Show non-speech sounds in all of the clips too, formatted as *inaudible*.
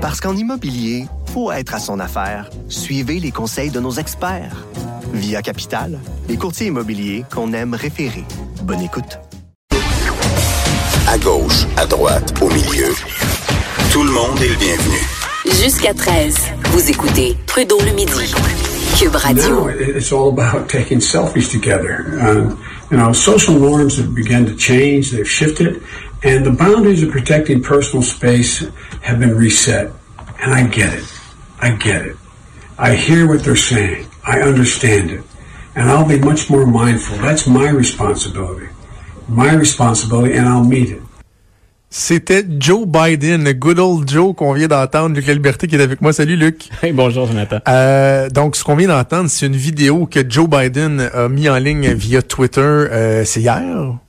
Parce qu'en immobilier, faut être à son affaire. Suivez les conseils de nos experts. Via Capital, les courtiers immobiliers qu'on aime référer. Bonne écoute. À gauche, à droite, au milieu. Tout le monde est le bienvenu. Jusqu'à 13, vous écoutez Trudeau le midi. Cube Radio. Now it's all about taking selfies together. Uh, you know, social norms have begun to change, they've shifted, and the boundaries of protecting personal space have been reset. And I get it. I get it. I hear what they're saying. I understand it. And I'll be much more mindful. That's my responsibility. My responsibility, and I'll meet it. C'était Joe Biden, le good old Joe qu'on vient d'entendre. Luc Liberté qui est avec moi. Salut Luc. *laughs* Hey, bonjour Jonathan. Euh, donc ce qu'on vient d'entendre, c'est une vidéo que Joe Biden a mis en ligne via Twitter. Euh, c'est hier?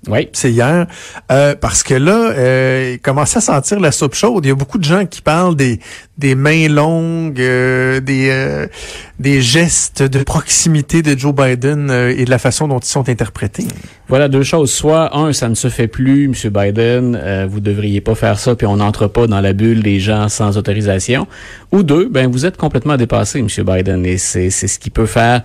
Oui. C'est hier. Euh, parce que là, euh, il commençait à sentir la soupe chaude. Il y a beaucoup de gens qui parlent des des mains longues, euh, des euh, des gestes de proximité de Joe Biden euh, et de la façon dont ils sont interprétés. Voilà deux choses. Soit un, ça ne se fait plus, Monsieur Biden. Euh, vous devriez pas faire ça, puis on n'entre pas dans la bulle des gens sans autorisation. Ou deux, ben vous êtes complètement dépassé, Monsieur Biden, et c'est ce qui peut faire.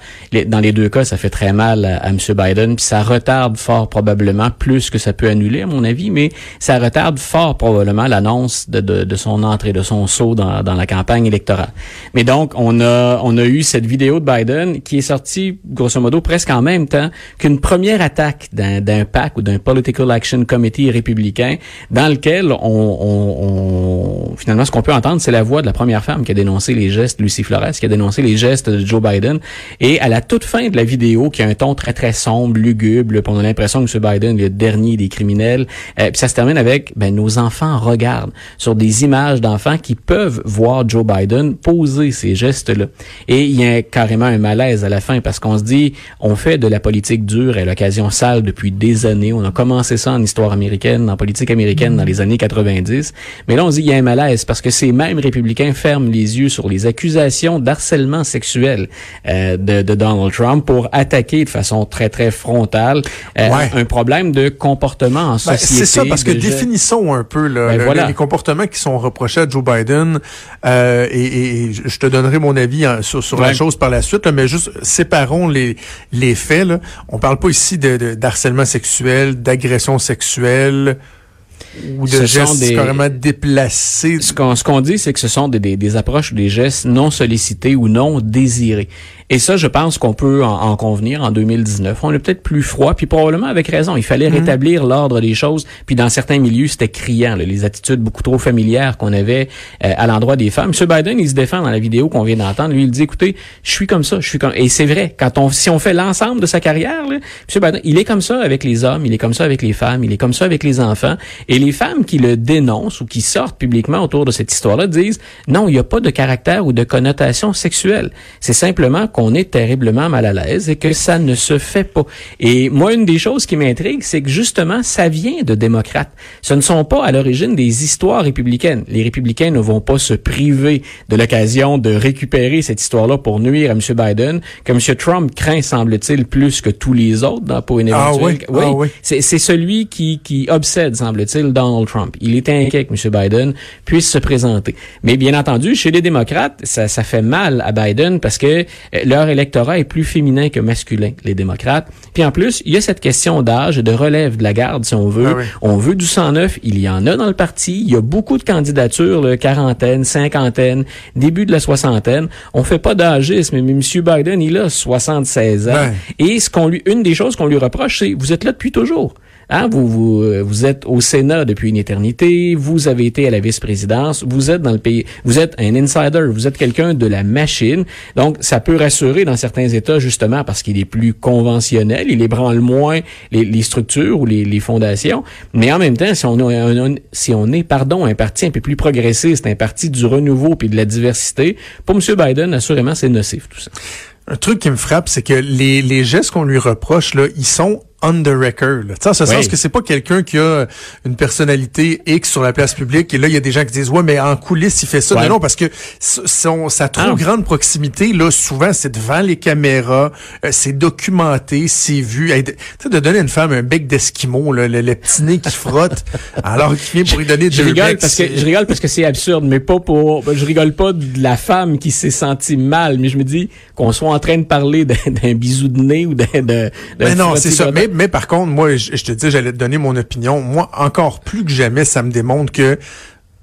dans les deux cas, ça fait très mal à, à Monsieur Biden, puis ça retarde fort probablement plus que ça peut annuler, à mon avis, mais ça retarde fort probablement l'annonce de, de, de son entrée, de son saut dans, dans la campagne électorale. Mais donc, on a on a eu cette vidéo de Biden qui est sortie grosso modo presque en même temps qu'une première attaque d'un PAC ou d'un Political Action Committee républicain dans lequel on, on- on- finalement ce qu'on peut entendre c'est la voix de la première femme qui a dénoncé les gestes Lucie Flores qui a dénoncé les gestes de Joe Biden. Et à la toute fin de la vidéo qui a un ton très très sombre lugubre on a l'impression que M. Biden est le dernier des criminels euh, puis ça se termine avec ben nos enfants regardent sur des images d'enfants qui peuvent voir Joe Biden poser ces gestes là et il y a carrément un malaise à la fin parce qu'on se dit on fait de la politique dure à l'occasion sale depuis des années. On a commencé ça en histoire américaine en politique américaine les années 90 mais là on se dit il y a un malaise parce que ces mêmes républicains ferment les yeux sur les accusations d'harcèlement sexuel euh, de, de Donald Trump pour attaquer de façon très très frontale euh, Ouais. un problème de comportement en Ben, société c'est ça, parce que définissons un peu là, Ben le- voilà. les comportements qui sont reprochés à Joe Biden. euh, et, et je te donnerai mon avis hein, sur, sur la chose par la suite, là, mais juste séparons les, les faits. Là. On parle pas ici de, de- d'harcèlement sexuel, d'agression sexuelle ou de gestes des- carrément déplacés. Ce qu'on ce qu'on dit, c'est que ce sont des, des, des approches ou des gestes non sollicités ou non désirés. Et ça, je pense qu'on peut en, en convenir en 2019. On est peut-être plus froid, puis probablement avec raison. Il fallait rétablir l'ordre des choses. Puis dans certains milieux, c'était criant, là, les attitudes beaucoup trop familières qu'on avait euh, à l'endroit des femmes. M. Biden, il se défend dans la vidéo qu'on vient d'entendre. Lui, il dit, écoutez, je suis comme ça, je suis comme... Et c'est vrai, quand on, si on fait l'ensemble de sa carrière, là, M. Biden, il est comme ça avec les hommes, il est comme ça avec les femmes, il est comme ça avec les enfants. Et les femmes qui le dénoncent ou qui sortent publiquement autour de cette histoire-là disent, non, il n'y a pas de caractère ou de connotation sexuelle. C'est simplement qu'on est terriblement mal à l'aise et que ça ne se fait pas. Et moi, une des choses qui m'intrigue, c'est que justement, ça vient de démocrates. Ce ne sont pas à l'origine des histoires républicaines. Les républicains ne vont pas se priver de l'occasion de récupérer cette histoire-là pour nuire à M. Biden, que M. Trump craint, semble-t-il, plus que tous les autres dans, pour une Ah éventuelle... oui, ah oui. C'est celui qui, qui obsède, semble-t-il, Donald Trump. Il est inquiet que M. Biden puisse se présenter. Mais bien entendu, chez les démocrates, ça, ça fait mal à Biden parce que euh, leur électorat est plus féminin que masculin, les démocrates. Puis en plus, il y a cette question d'âge, de relève de la garde, si on veut. Ah oui. On veut du 109, il y en a dans le parti. Il y a beaucoup de candidatures, là, quarantaine, cinquantaine, début de la soixantaine. On fait pas d'âgisme, mais M. Biden, il a 76 ans. Et ce qu'on lui, une des choses qu'on lui reproche, c'est vous êtes là depuis toujours. Hein, vous, vous, vous êtes au Sénat depuis une éternité, vous avez été à la vice-présidence, vous êtes dans le pays, vous êtes un insider, vous êtes quelqu'un de la machine. Donc, ça peut rassurer dans certains États, justement, parce qu'il est plus conventionnel, il ébranle moins les, structures ou les, fondations. Mais en même temps, si on, a un- si on est, pardon, un parti un peu plus progressiste, un parti du renouveau puis de la diversité, pour M. Biden, assurément, c'est nocif, tout ça. Un truc qui me frappe, c'est que les gestes qu'on lui reproche, là, ils sont on the record. Là. En ce Oui. sens que c'est pas quelqu'un qui a une personnalité X sur la place publique et là il y a des gens qui disent ouais mais en coulisses il fait ça. Ouais. Non non parce que son, sa trop Ah. grande proximité là souvent c'est devant les caméras, euh, c'est documenté, c'est vu. Hey, de, tu sais, de donner à une femme un bec d'esquimau là, le, le petit nez qui frotte *laughs* alors qu'il vient pour lui donner Je deux rigole becs, parce que je rigole parce que c'est absurde, mais pas pour. Je rigole pas de la femme qui s'est sentie mal, mais je me dis qu'on soit en train de parler d'un bisou de nez ou d'un. Mais non, c'est ça. Mais, mais par contre, moi, je, je te dis, j'allais te donner mon opinion. Moi, encore plus que jamais, ça me démontre que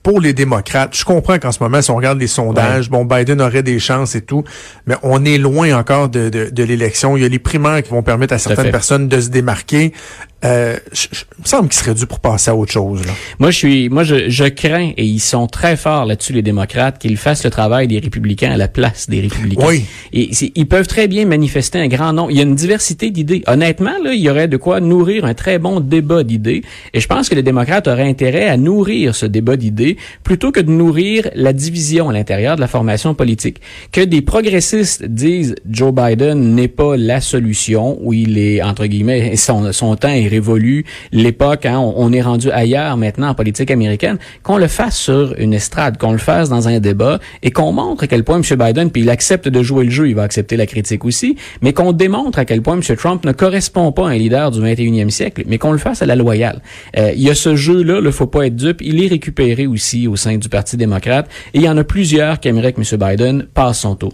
pour les démocrates, je comprends qu'en ce moment, si on regarde les sondages, bon, Biden aurait des chances et tout, mais on est loin encore de, de, de l'élection. Il y a les primaires qui vont permettre à certaines personnes de se démarquer. Euh, je, je- il me semble qu'il serait dû pour passer à autre chose. Là. Moi, je suis, moi, je, je crains et ils sont très forts là-dessus, les démocrates, qu'ils fassent le travail des républicains à la place des républicains. Oui. Et ils peuvent très bien manifester un grand nombre. Il y a une diversité d'idées. Honnêtement, là, il y aurait de quoi nourrir un très bon débat d'idées. Et je pense que les démocrates auraient intérêt à nourrir ce débat d'idées plutôt que de nourrir la division à l'intérieur de la formation politique. Que des progressistes disent Joe Biden n'est pas la solution, où il est entre guillemets son, son temps est révolu, l'époque, hein, on, on est rendu ailleurs maintenant en politique américaine, qu'on le fasse sur une estrade, qu'on le fasse dans un débat et qu'on montre à quel point M. Biden, puis il accepte de jouer le jeu, il va accepter la critique aussi, mais qu'on démontre à quel point M. Trump ne correspond pas à un leader du 21e siècle, mais qu'on le fasse à la loyale. Euh, il y a ce jeu-là, il faut pas être dupe, il est récupéré aussi au sein du Parti démocrate et il y en a plusieurs qui aimeraient que M. Biden passe son tour.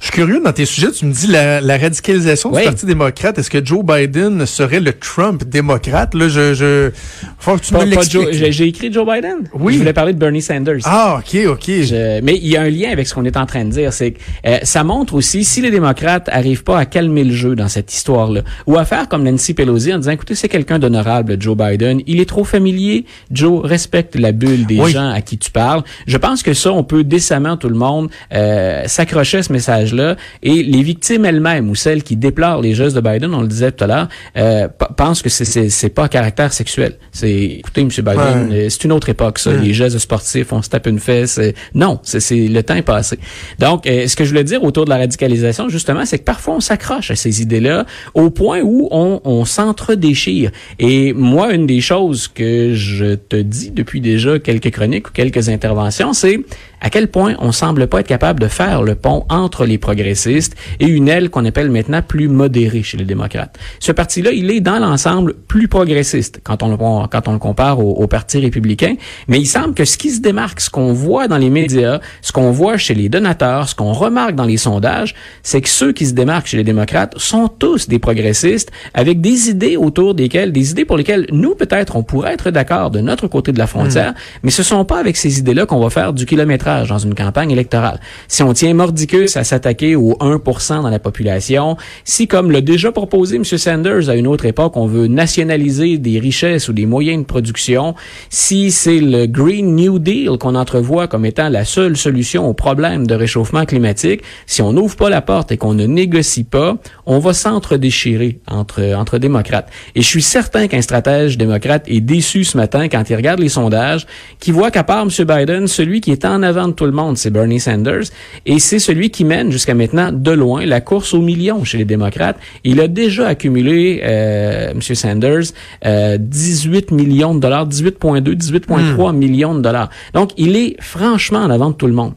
Je suis curieux dans tes sujets, tu me dis la, la radicalisation Oui. du Parti démocrate. Est-ce que Joe Biden serait le Trump démocrate? Là, je, je, faut que tu Pas- me l'expliques. J'ai j'ai écrit Joe Biden? Oui. Je voulais parler de Bernie Sanders. Ah, ok, ok. Je- mais il y a un lien avec ce qu'on est en train de dire, c'est que euh, ça montre aussi si les démocrates arrivent pas à calmer le jeu dans cette histoire-là, ou à faire comme Nancy Pelosi en disant, écoutez, c'est quelqu'un d'honorable, Joe Biden, il est trop familier, Joe respecte la bulle des Oui. gens à qui tu parles. Je pense que ça, on peut décemment tout le monde euh, s'accrocher à ce message-là, et les victimes elles-mêmes ou celles qui déplorent les gestes de Biden, on le disait tout à l'heure, euh, pensent que c'est- c'est pas à caractère sexuel. C'est, écoutez, M. Biden, Ouais. euh, c'est une autre époque, ça. Les gestes sportifs, on se tape une fesse. euh, non, c'est c'est- le temps est passé. Donc, euh, ce que je voulais dire autour de la radicalisation, justement, c'est que parfois on s'accroche à ces idées-là au point où on, on s'entre-déchire. Et moi, une des choses que je te dis depuis déjà quelques chroniques ou quelques interventions, c'est à quel point on semble pas être capable de faire le pont entre les progressistes et une aile qu'on appelle maintenant plus modérée chez les démocrates? Ce parti-là, il est dans l'ensemble plus progressiste quand on le, quand on le compare au, au Parti républicain, mais il semble que ce qui se démarque, ce qu'on voit dans les médias, ce qu'on voit chez les donateurs, ce qu'on remarque dans les sondages, c'est que ceux qui se démarquent chez les démocrates sont tous des progressistes avec des idées autour desquelles, des idées pour lesquelles nous, peut-être, on pourrait être d'accord de notre côté de la frontière, mais ce sont pas avec ces idées-là qu'on va faire du dans une campagne électorale. Si on tient mordicus à s'attaquer au 1% dans la population, si, comme l'a déjà proposé M. Sanders à une autre époque, on veut nationaliser des richesses ou des moyens de production, si c'est le Green New Deal qu'on entrevoit comme étant la seule solution au problème de réchauffement climatique, si on n'ouvre pas la porte et qu'on ne négocie pas, on va s'entre-déchirer entre, entre démocrates. Et je suis certain qu'un stratège démocrate est déçu ce matin quand il regarde les sondages, qui voit qu'à part M. Biden, celui qui est en avant de tout le monde, c'est Bernie Sanders, et c'est celui qui mène jusqu'à maintenant de loin la course aux millions chez les démocrates. Il a déjà accumulé, euh, M. Sanders, euh, 18 millions de dollars, 18,2, 18,3 millions de dollars. Donc, il est franchement en avant de tout le monde.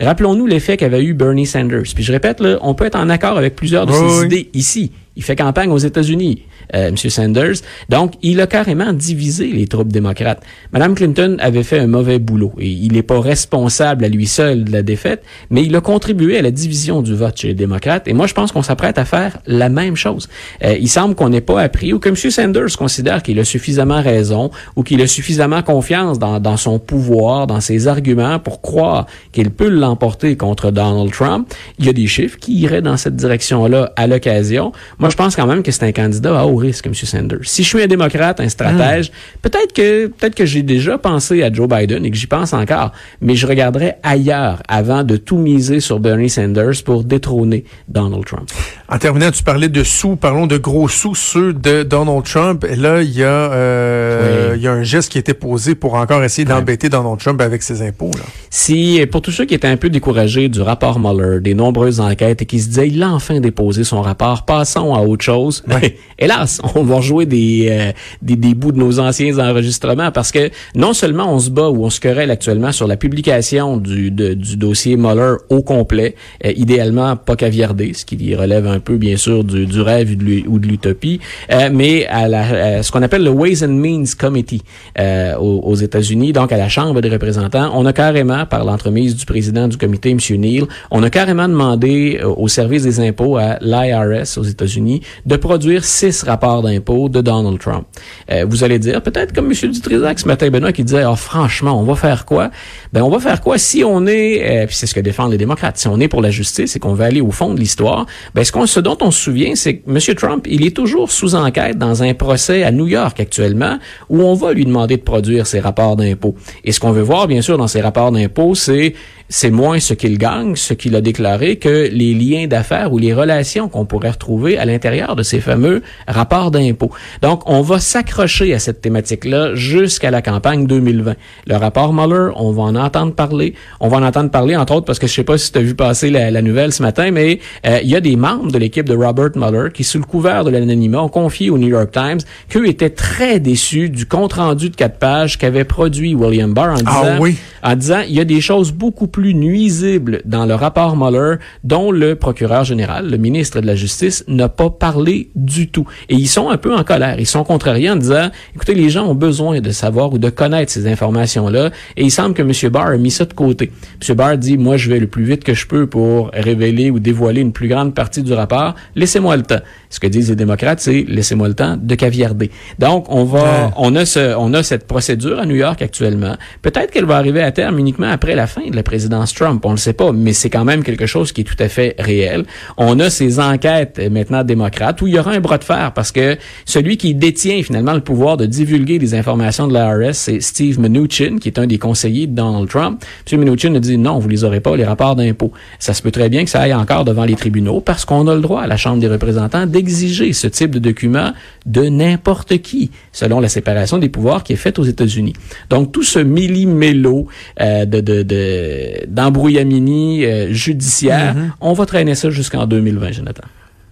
Rappelons-nous l'effet qu'avait eu Bernie Sanders. Puis je répète, là, on peut être en accord avec plusieurs de Oui, ses oui. idées ici. Il fait campagne aux États-Unis, euh, M. Sanders. Donc, il a carrément divisé les troupes démocrates. Mme Clinton avait fait un mauvais boulot et il n'est pas responsable à lui seul de la défaite, mais il a contribué à la division du vote chez les démocrates. Et moi, je pense qu'on s'apprête à faire la même chose. Euh, il semble qu'on n'ait pas appris ou que M. Sanders considère qu'il a suffisamment raison ou qu'il a suffisamment confiance dans, dans son pouvoir, dans ses arguments pour croire qu'il peut l'emporter contre Donald Trump. Il y a des chiffres qui iraient dans cette direction-là à l'occasion. Je pense quand même que c'est un candidat à haut risque, M. Sanders. Si je suis un démocrate, un stratège, peut-être que peut-être que j'ai déjà pensé à Joe Biden et que j'y pense encore, mais je regarderai ailleurs avant de tout miser sur Bernie Sanders pour détrôner Donald Trump. En terminant, tu parlais de sous, parlons de gros sous, ceux de Donald Trump. Et là, il y a, euh, Oui. il y a un geste qui a été posé pour encore essayer d'embêter Donald Trump avec ses impôts. Là. Si, pour tous ceux qui étaient un peu découragés du rapport Mueller, des nombreuses enquêtes et qui se disaient, il a enfin déposé son rapport, passons à autre chose. *laughs* Hélas, on va rejouer des, euh, des, des bouts de nos anciens enregistrements parce que non seulement on se bat ou on se querelle actuellement sur la publication du, du dossier Mueller au complet, euh, idéalement pas caviardé, ce qui relève un peu bien sûr du, du rêve ou de l'utopie, euh, mais à, la, ce qu'on appelle le Ways and Means Committee aux, aux États-Unis, donc à la Chambre des représentants, on a carrément, par l'entremise du président du comité, M. Neal, on a carrément demandé au service des impôts à l'IRS aux États-Unis de produire six rapports d'impôts de Donald Trump. Euh, vous allez dire, peut-être comme M. Dutrisac ce matin, Benoît, qui disait, oh, franchement, on va faire quoi? Ben, on va faire quoi si on est, euh, puis c'est ce que défendent les démocrates, si on est pour la justice et qu'on veut aller au fond de l'histoire, ben, ce, qu'on, ce dont on se souvient, c'est que M. Trump, il est toujours sous enquête dans un procès à New York actuellement, où on va lui demander de produire ses rapports d'impôts. Et ce qu'on veut voir, bien sûr, dans ces rapports d'impôts, c'est c'est moins ce qu'il gagne, ce qu'il a déclaré, que les liens d'affaires ou les relations qu'on pourrait retrouver à l'intérieur de ces fameux rapports d'impôts. Donc, on va s'accrocher à cette thématique-là jusqu'à la campagne 2020. Le rapport Mueller, on va en entendre parler. On va en entendre parler, entre autres, parce que je sais pas si tu as vu passer la, nouvelle ce matin, mais euh, il y a des membres de l'équipe de Robert Mueller qui, sous le couvert de l'anonymat, ont confié au New York Times qu'eux étaient très déçus du compte-rendu de quatre pages qu'avait produit William Barr en ah disant, en disant, il y a des choses beaucoup plus plus nuisible dans le rapport Mueller dont le procureur général, le ministre de la Justice, n'a pas parlé du tout. Et ils sont un peu en colère. Ils sont contrariés en disant, écoutez, les gens ont besoin de savoir ou de connaître ces informations-là. Et il semble que M. Barr a mis ça de côté. M. Barr dit, moi, je vais le plus vite que je peux pour révéler ou dévoiler une plus grande partie du rapport. Laissez-moi le temps. Ce que disent les démocrates, c'est laissez-moi le temps de caviarder. Donc, on va, on a ce, on a cette procédure à New York actuellement. Peut-être qu'elle va arriver à terme uniquement après la fin de la présidence Trump, on le sait pas, mais c'est quand même quelque chose qui est tout à fait réel. On a ces enquêtes euh, maintenant démocrates où il y aura un bras de fer parce que celui qui détient finalement le pouvoir de divulguer des informations de l'IRS, c'est Steve Mnuchin, qui est un des conseillers de Donald Trump. M. Mnuchin a dit non, vous les aurez pas, les rapports d'impôts. Ça se peut très bien que ça aille encore devant les tribunaux parce qu'on a le droit à la Chambre des représentants d'exiger ce type de document de n'importe qui, selon la séparation des pouvoirs qui est faite aux États-Unis. Donc tout ce millimélo euh, de, de, de d'embrouillamini euh, judiciaire. Mm-hmm. On va traîner ça jusqu'un 2020, Jonathan.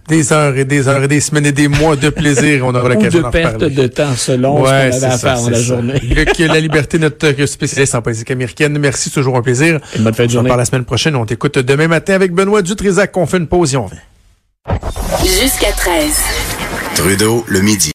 Des heures et des heures et des semaines et des mois de plaisir. On aura l'occasion d'en perte de temps selon ce qu'on avait à faire dans la journée. que *laughs* la liberté, notre spécialiste en politique américaine. Merci, toujours un plaisir. Une bonne fin de journée. On la semaine prochaine. On t'écoute demain matin avec Benoît Dutrisac. On fait une pause et on vient. Jusqu'à 13. Trudeau, le midi.